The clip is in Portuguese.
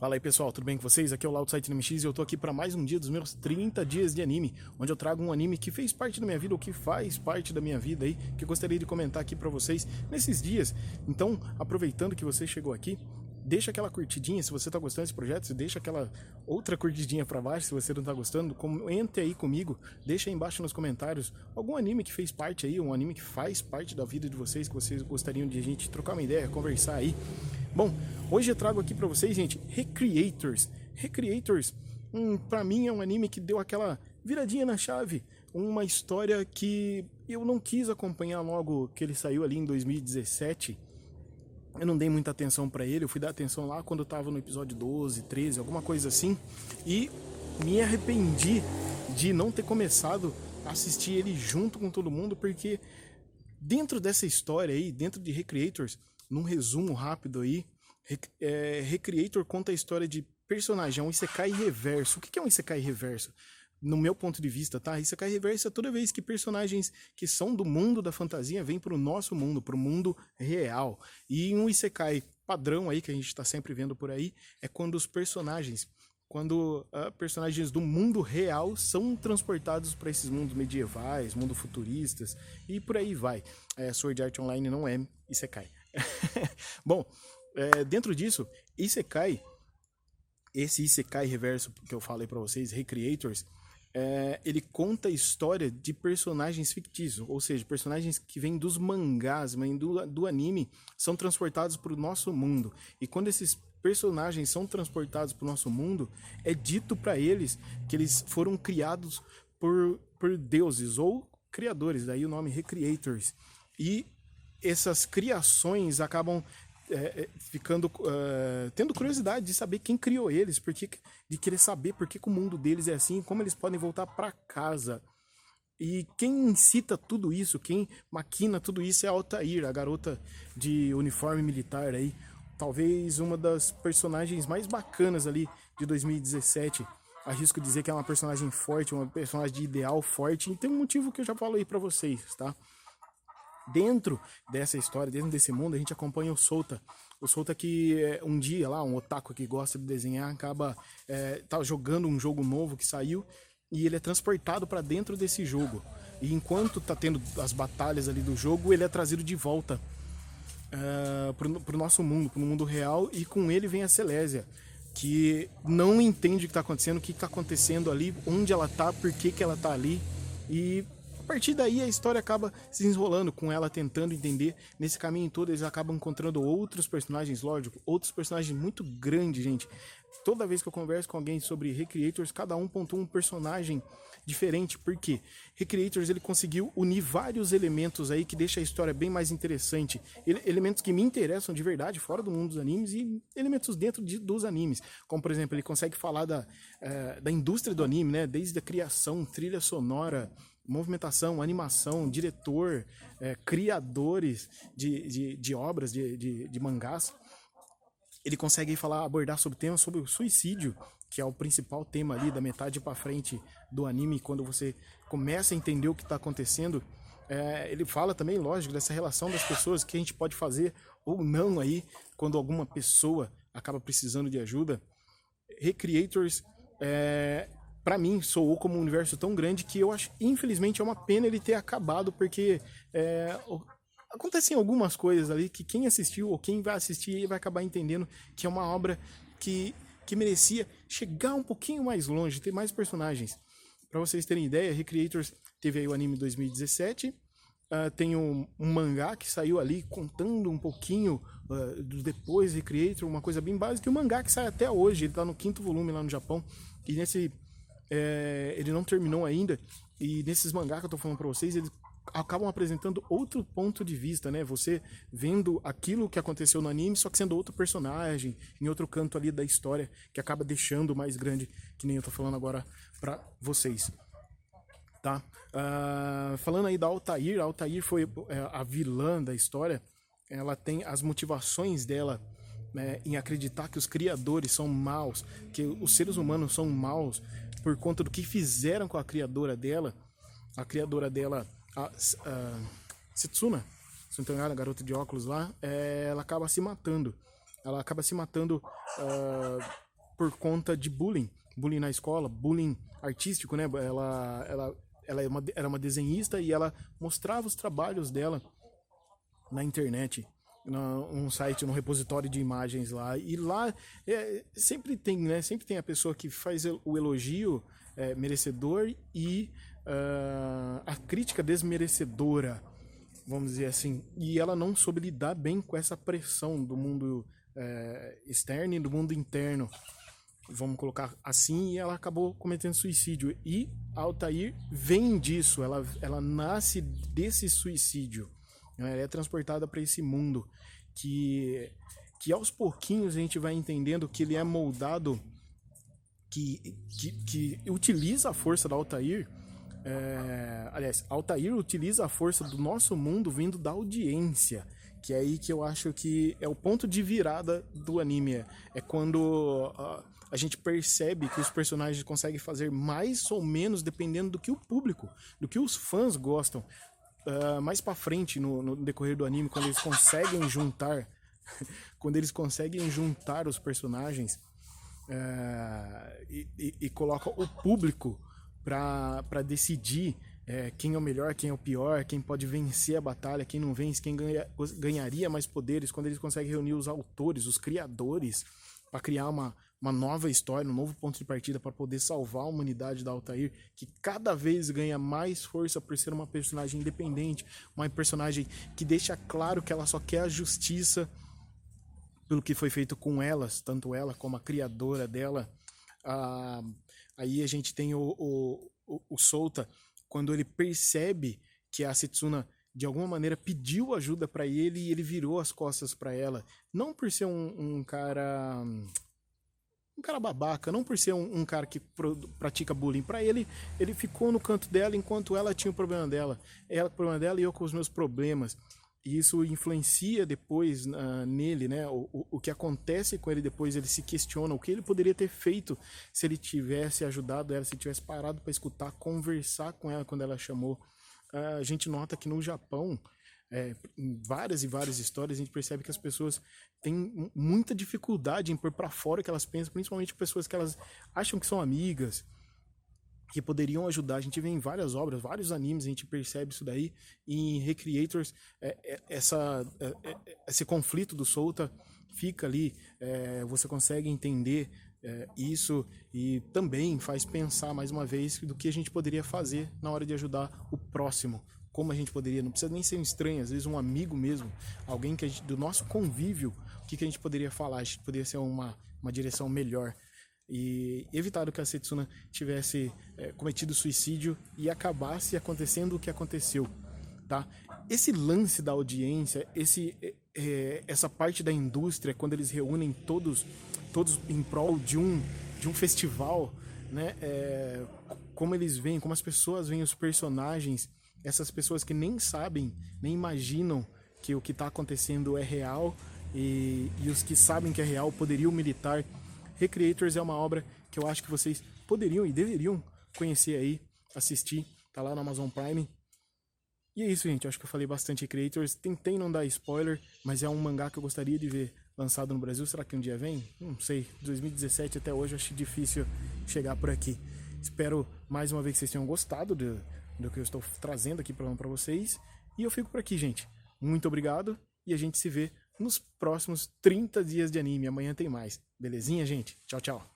Fala aí pessoal, tudo bem com vocês? Aqui é o Laudo Site MX e eu tô aqui para mais um dia dos meus 30 dias de anime, onde eu trago um anime que fez parte da minha vida ou que faz parte da minha vida aí, que eu gostaria de comentar aqui para vocês nesses dias. Então, aproveitando que você chegou aqui, deixa aquela curtidinha se você tá gostando desse projeto, deixa aquela outra curtidinha para baixo se você não tá gostando, comente aí comigo, deixa aí embaixo nos comentários algum anime que fez parte aí, um anime que faz parte da vida de vocês, que vocês gostariam de a gente trocar uma ideia, conversar aí. Bom, hoje eu trago aqui para vocês, gente, Recreators. Recreators, um, para mim é um anime que deu aquela viradinha na chave, uma história que eu não quis acompanhar logo que ele saiu ali em 2017. Eu não dei muita atenção para ele, eu fui dar atenção lá quando eu tava no episódio 12, 13, alguma coisa assim, e me arrependi de não ter começado a assistir ele junto com todo mundo, porque dentro dessa história aí, dentro de Recreators, num resumo rápido aí, é, Recreator conta a história de personagem, é um Isekai reverso. O que é um Isekai reverso? No meu ponto de vista, tá? Isekai reverso é toda vez que personagens que são do mundo da fantasia vêm para o nosso mundo, para o mundo real. E um Isekai padrão aí, que a gente está sempre vendo por aí, é quando os personagens quando uh, personagens do mundo real são transportados para esses mundos medievais, mundo futuristas e por aí vai. É, Sword Art Online não é Isekai. Bom, é, dentro disso, Isekai, esse Isekai reverso que eu falei para vocês, Recreators, é, ele conta a história de personagens fictícios, ou seja, personagens que vêm dos mangás, do, do anime, são transportados para o nosso mundo. E quando esses personagens são transportados para o nosso mundo, é dito para eles que eles foram criados por, por deuses ou criadores, daí o nome Recreators. E essas criações acabam é, é, ficando uh, tendo curiosidade de saber quem criou eles, porque de querer saber por que, o mundo deles é assim, como eles podem voltar para casa. E quem incita tudo isso, quem maquina tudo isso é a Altair, a garota de uniforme militar aí, talvez uma das personagens mais bacanas ali de 2017. Arrisco dizer que é uma personagem forte, uma personagem de ideal forte, e tem um motivo que eu já falei para vocês, tá? Dentro dessa história, dentro desse mundo, a gente acompanha o Solta. O Solta que é, um dia lá, um otaku que gosta de desenhar, acaba é, tá jogando um jogo novo que saiu e ele é transportado para dentro desse jogo. E enquanto tá tendo as batalhas ali do jogo, ele é trazido de volta é, pro, pro nosso mundo, pro mundo real, e com ele vem a Celésia, que não entende o que está acontecendo, o que está acontecendo ali, onde ela tá, por que, que ela tá ali, e partir daí a história acaba se desenrolando com ela tentando entender. Nesse caminho todo eles acabam encontrando outros personagens, lógico, outros personagens muito grandes, gente. Toda vez que eu converso com alguém sobre Recreators, cada um pontua um personagem diferente, porque Recreators ele conseguiu unir vários elementos aí que deixa a história bem mais interessante. Ele, elementos que me interessam de verdade, fora do mundo dos animes, e elementos dentro de, dos animes. Como, por exemplo, ele consegue falar da, uh, da indústria do anime, né? Desde a criação, trilha sonora, movimentação, animação, diretor, é, criadores de, de, de obras, de, de, de, mangás. Ele consegue falar, abordar sobre temas sobre o suicídio, que é o principal tema ali da metade para frente do anime, quando você começa a entender o que está acontecendo. É, ele fala também, lógico, dessa relação das pessoas que a gente pode fazer ou não aí quando alguma pessoa acaba precisando de ajuda. Recreators é, para mim, soou como um universo tão grande que eu acho, infelizmente, é uma pena ele ter acabado, porque é, acontecem algumas coisas ali que quem assistiu ou quem vai assistir vai acabar entendendo que é uma obra que, que merecia chegar um pouquinho mais longe, ter mais personagens. Para vocês terem ideia, Recreators teve aí o anime 2017, uh, tem um, um, mangá que saiu ali contando um pouquinho uh, do depois Recreator, uma coisa bem básica, e o mangá que sai até hoje, ele está no quinto volume lá no Japão, e nesse é, ele não terminou ainda. E nesses mangás que eu tô falando para vocês, eles acabam apresentando outro ponto de vista, né? Você vendo aquilo que aconteceu no anime, só que sendo outro personagem, em outro canto ali da história, que acaba deixando mais grande, que nem eu tô falando agora para vocês. Tá? Uh, falando aí da Altair, a Altair foi é, a vilã da história. Ela tem as motivações dela né, em acreditar que os criadores são maus, que os seres humanos são maus, por conta do que fizeram com a criadora dela, a criadora dela, a, a Setsuna, se não a garota de óculos lá, é, ela acaba se matando. Ela acaba se matando uh, por conta de bullying, bullying na escola, bullying artístico, né? Ela, ela, ela é uma, era uma desenhista e ela mostrava os trabalhos dela na internet um site, no repositório de imagens lá. E lá é, sempre tem, né? Sempre tem a pessoa que faz o elogio é, merecedor e uh, a crítica desmerecedora, vamos dizer assim. E ela não soube lidar bem com essa pressão do mundo é, externo e do mundo interno. Vamos colocar assim, e ela acabou cometendo suicídio. E Altair vem disso, ela, ela nasce desse suicídio. Ela é transportada para esse mundo que, que aos pouquinhos a gente vai entendendo que ele é moldado, que, que, que utiliza a força da Altair. É, aliás, Altair utiliza a força do nosso mundo vindo da audiência que é aí que eu acho que é o ponto de virada do anime. É quando a, a gente percebe que os personagens conseguem fazer mais ou menos dependendo do que o público, do que os fãs gostam uh, mais para frente no, no, decorrer do anime, quando eles conseguem juntar, quando eles conseguem juntar os personagens uh, e, e, e colocam o público para decidir é, quem é o melhor, quem é o pior, quem pode vencer a batalha, quem não vence, quem ganha, ganharia mais poderes, quando eles conseguem reunir os autores, os criadores, para criar uma, uma nova história, um novo ponto de partida para poder salvar a humanidade da Altair, que cada vez ganha mais força por ser uma personagem independente, uma personagem que deixa claro que ela só quer a justiça pelo que foi feito com elas, tanto ela como a criadora dela. Ah, aí a gente tem o, o, o, o Solta, quando ele percebe que a Setsuna de alguma maneira pediu ajuda para ele e ele virou as costas para ela. Não por ser um, um cara um cara babaca, não por ser um, um cara que pro, pratica bullying. Para ele, ele ficou no canto dela enquanto ela tinha o problema dela. Ela com o problema dela e eu com os meus problemas. E isso influencia depois uh, nele, né? O, o, o, que acontece com ele depois, ele se questiona o que ele poderia ter feito se ele tivesse ajudado ela, se tivesse parado para escutar, conversar com ela quando ela chamou. A gente nota que no Japão, é, em várias e várias histórias, a gente percebe que as pessoas têm muita dificuldade em pôr para fora o que elas pensam, principalmente pessoas que elas acham que são amigas, que poderiam ajudar. A gente vê em várias obras, vários animes, a gente percebe isso daí. Em Recreators, é, é, essa, é, é esse conflito do Solta fica ali, é, você consegue entender é, isso e também faz pensar mais uma vez do que a gente poderia fazer na hora de ajudar o próximo, como a gente poderia, não precisa nem ser um estranho, às vezes um amigo mesmo, alguém que gente, do nosso convívio, o que, que a gente poderia falar, a gente poderia ser uma, uma direção melhor. E evitado que a Setsuna tivesse é, cometido suicídio e acabasse acontecendo o que aconteceu, tá? Esse lance da audiência, esse, é, essa parte da indústria, quando eles reúnem todos, todos em prol de um, de um festival, né? É, como eles veem, como as pessoas veem os personagens essas pessoas que nem sabem, nem imaginam que o que está acontecendo é real e, e, os que sabem que é real poderiam militar. Recreators é uma obra que eu acho que vocês poderiam e deveriam conhecer aí, assistir, tá lá no Amazon Prime. E é isso, gente. Acho que eu falei bastante Recreators. Tentei não dar spoiler, mas é um mangá que eu gostaria de ver lançado no Brasil. Será que um dia vem? Não sei. 2017 até hoje eu acho difícil chegar por aqui. Espero mais uma vez que vocês tenham gostado de, do que eu estou trazendo aqui para vocês. E eu fico por aqui, gente. Muito obrigado e a gente se vê nos próximos 30 dias de anime. Amanhã tem mais. Belezinha, gente? Tchau, tchau.